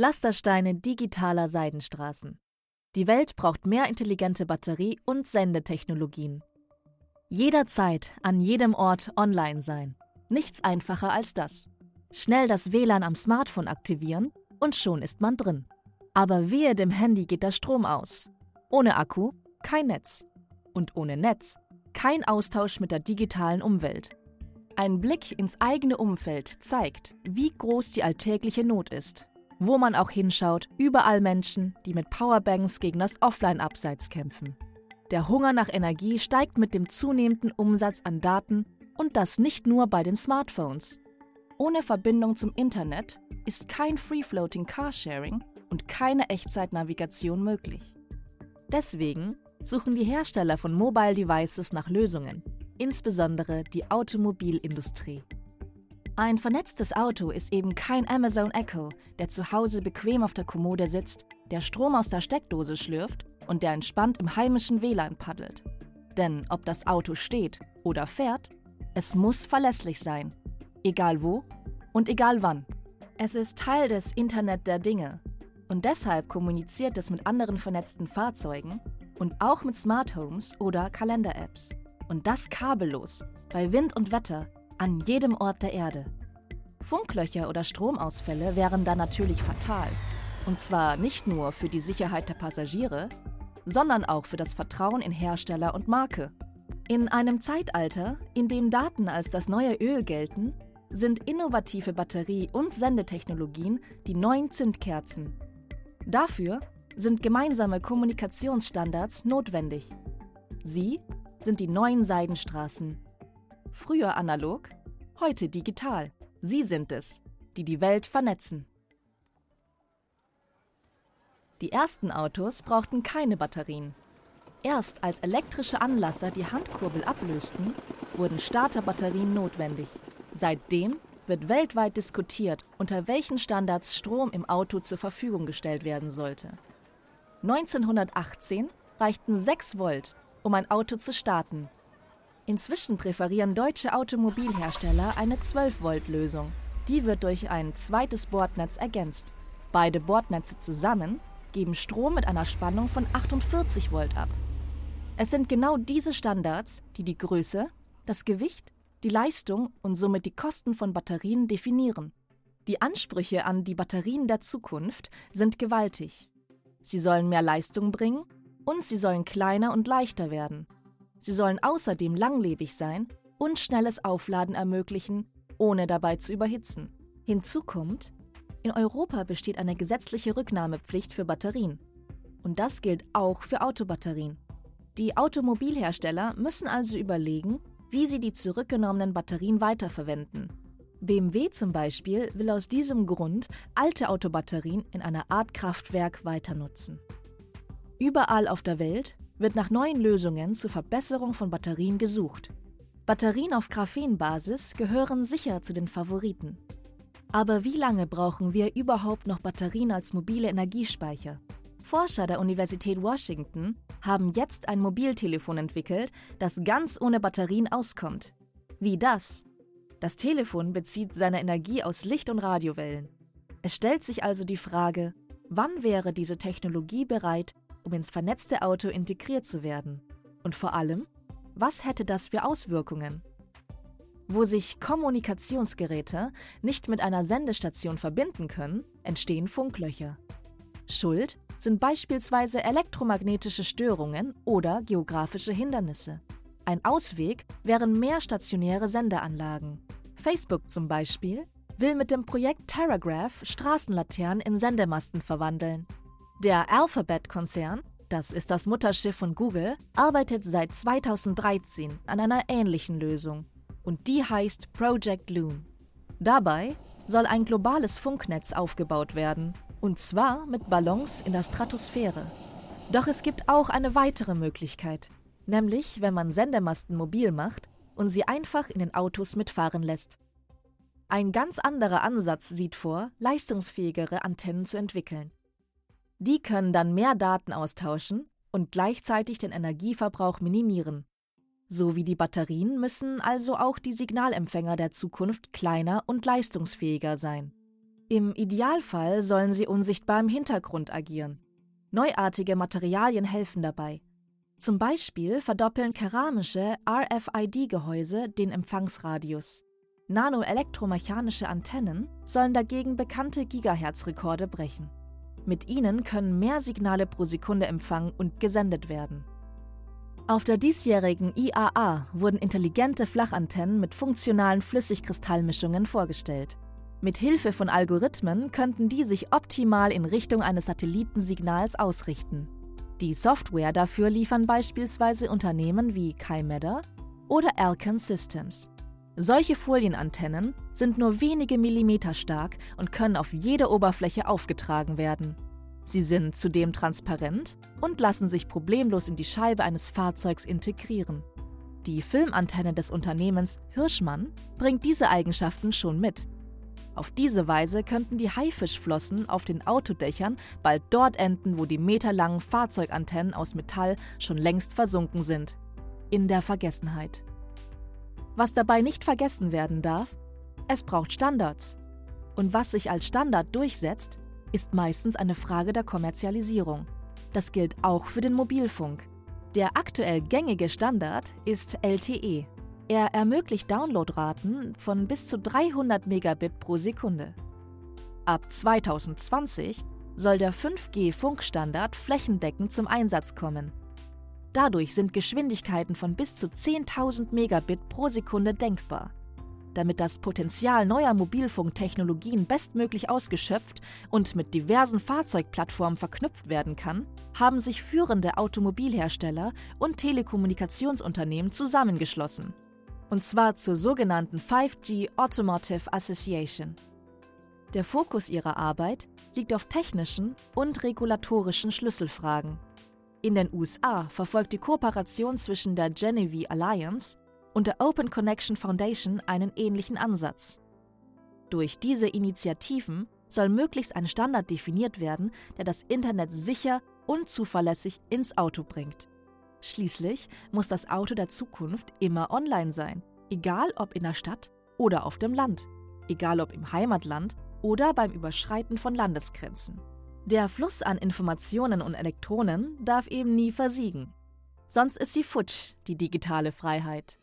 Pflastersteine digitaler Seidenstraßen. Die Welt braucht mehr intelligente Batterie- und Sendetechnologien. Jederzeit, an jedem Ort online sein. Nichts einfacher als das. Schnell das WLAN am Smartphone aktivieren und schon ist man drin. Aber wehe dem Handy geht der Strom aus. Ohne Akku kein Netz. Und ohne Netz kein Austausch mit der digitalen Umwelt. Ein Blick ins eigene Umfeld zeigt, wie groß die alltägliche Not ist. Wo man auch hinschaut, überall Menschen, die mit Powerbanks gegen das Offline-Abseits kämpfen. Der Hunger nach Energie steigt mit dem zunehmenden Umsatz an Daten und das nicht nur bei den Smartphones. Ohne Verbindung zum Internet ist kein Free-Floating Carsharing und keine Echtzeitnavigation möglich. Deswegen suchen die Hersteller von Mobile Devices nach Lösungen, insbesondere die Automobilindustrie. Ein vernetztes Auto ist eben kein Amazon Echo, der zu Hause bequem auf der Kommode sitzt, der Strom aus der Steckdose schlürft und der entspannt im heimischen WLAN paddelt. Denn ob das Auto steht oder fährt, es muss verlässlich sein. Egal wo und egal wann. Es ist Teil des Internet der Dinge und deshalb kommuniziert es mit anderen vernetzten Fahrzeugen und auch mit Smart Homes oder Kalender-Apps. Und das kabellos, bei Wind und Wetter, an jedem Ort der Erde. Funklöcher oder Stromausfälle wären dann natürlich fatal. Und zwar nicht nur für die Sicherheit der Passagiere, sondern auch für das Vertrauen in Hersteller und Marke. In einem Zeitalter, in dem Daten als das neue Öl gelten, sind innovative Batterie- und Sendetechnologien die neuen Zündkerzen. Dafür sind gemeinsame Kommunikationsstandards notwendig. Sie sind die neuen Seidenstraßen. Früher analog, heute digital. Sie sind es, die die Welt vernetzen. Die ersten Autos brauchten keine Batterien. Erst als elektrische Anlasser die Handkurbel ablösten, wurden Starterbatterien notwendig. Seitdem wird weltweit diskutiert, unter welchen Standards Strom im Auto zur Verfügung gestellt werden sollte. 1918 reichten 6 Volt, um ein Auto zu starten. Inzwischen präferieren deutsche Automobilhersteller eine 12-Volt-Lösung. Die wird durch ein zweites Bordnetz ergänzt. Beide Bordnetze zusammen geben Strom mit einer Spannung von 48 Volt ab. Es sind genau diese Standards, die die Größe, das Gewicht, die Leistung und somit die Kosten von Batterien definieren. Die Ansprüche an die Batterien der Zukunft sind gewaltig. Sie sollen mehr Leistung bringen und sie sollen kleiner und leichter werden. Sie sollen außerdem langlebig sein und schnelles Aufladen ermöglichen, ohne dabei zu überhitzen. Hinzu kommt, in Europa besteht eine gesetzliche Rücknahmepflicht für Batterien. Und das gilt auch für Autobatterien. Die Automobilhersteller müssen also überlegen, wie sie die zurückgenommenen Batterien weiterverwenden. BMW zum Beispiel will aus diesem Grund alte Autobatterien in einer Art Kraftwerk weiter nutzen. Überall auf der Welt wird nach neuen Lösungen zur Verbesserung von Batterien gesucht. Batterien auf Graphenbasis gehören sicher zu den Favoriten. Aber wie lange brauchen wir überhaupt noch Batterien als mobile Energiespeicher? Forscher der Universität Washington haben jetzt ein Mobiltelefon entwickelt, das ganz ohne Batterien auskommt. Wie das? Das Telefon bezieht seine Energie aus Licht- und Radiowellen. Es stellt sich also die Frage, wann wäre diese Technologie bereit, um ins vernetzte Auto integriert zu werden? Und vor allem, was hätte das für Auswirkungen? Wo sich Kommunikationsgeräte nicht mit einer Sendestation verbinden können, entstehen Funklöcher. Schuld sind beispielsweise elektromagnetische Störungen oder geografische Hindernisse. Ein Ausweg wären mehr stationäre Sendeanlagen. Facebook zum Beispiel will mit dem Projekt Terragraph Straßenlaternen in Sendemasten verwandeln. Der Alphabet-Konzern, das ist das Mutterschiff von Google, arbeitet seit 2013 an einer ähnlichen Lösung. Und die heißt Project Loon. Dabei soll ein globales Funknetz aufgebaut werden, und zwar mit Ballons in der Stratosphäre. Doch es gibt auch eine weitere Möglichkeit, nämlich wenn man Sendemasten mobil macht und sie einfach in den Autos mitfahren lässt. Ein ganz anderer Ansatz sieht vor, leistungsfähigere Antennen zu entwickeln. Die können dann mehr Daten austauschen und gleichzeitig den Energieverbrauch minimieren. So wie die Batterien müssen also auch die Signalempfänger der Zukunft kleiner und leistungsfähiger sein. Im Idealfall sollen sie unsichtbar im Hintergrund agieren. Neuartige Materialien helfen dabei. Zum Beispiel verdoppeln keramische RFID-Gehäuse den Empfangsradius. Nanoelektromechanische Antennen sollen dagegen bekannte Gigahertz-Rekorde brechen. Mit ihnen können mehr Signale pro Sekunde empfangen und gesendet werden. Auf der diesjährigen IAA wurden intelligente Flachantennen mit funktionalen Flüssigkristallmischungen vorgestellt. Mit Hilfe von Algorithmen könnten die sich optimal in Richtung eines Satellitensignals ausrichten. Die Software dafür liefern beispielsweise Unternehmen wie Kymeda oder Alcon Systems. Solche Folienantennen sind nur wenige Millimeter stark und können auf jede Oberfläche aufgetragen werden. Sie sind zudem transparent und lassen sich problemlos in die Scheibe eines Fahrzeugs integrieren. Die Filmantenne des Unternehmens Hirschmann bringt diese Eigenschaften schon mit. Auf diese Weise könnten die Haifischflossen auf den Autodächern bald dort enden, wo die meterlangen Fahrzeugantennen aus Metall schon längst versunken sind. In der Vergessenheit. Was dabei nicht vergessen werden darf, es braucht Standards. Und was sich als Standard durchsetzt, ist meistens eine Frage der Kommerzialisierung. Das gilt auch für den Mobilfunk. Der aktuell gängige Standard ist LTE. Er ermöglicht Downloadraten von bis zu 300 Megabit pro Sekunde. Ab 2020 soll der 5G-Funkstandard flächendeckend zum Einsatz kommen. Dadurch sind Geschwindigkeiten von bis zu 10.000 Megabit pro Sekunde denkbar. Damit das Potenzial neuer Mobilfunktechnologien bestmöglich ausgeschöpft und mit diversen Fahrzeugplattformen verknüpft werden kann, haben sich führende Automobilhersteller und Telekommunikationsunternehmen zusammengeschlossen. Und zwar zur sogenannten 5G Automotive Association. Der Fokus ihrer Arbeit liegt auf technischen und regulatorischen Schlüsselfragen. In den USA verfolgt die Kooperation zwischen der Genevieve Alliance und der Open Connection Foundation einen ähnlichen Ansatz. Durch diese Initiativen soll möglichst ein Standard definiert werden, der das Internet sicher und zuverlässig ins Auto bringt. Schließlich muss das Auto der Zukunft immer online sein, egal ob in der Stadt oder auf dem Land, egal ob im Heimatland oder beim Überschreiten von Landesgrenzen. Der Fluss an Informationen und Elektronen darf eben nie versiegen. Sonst ist sie futsch, die digitale Freiheit.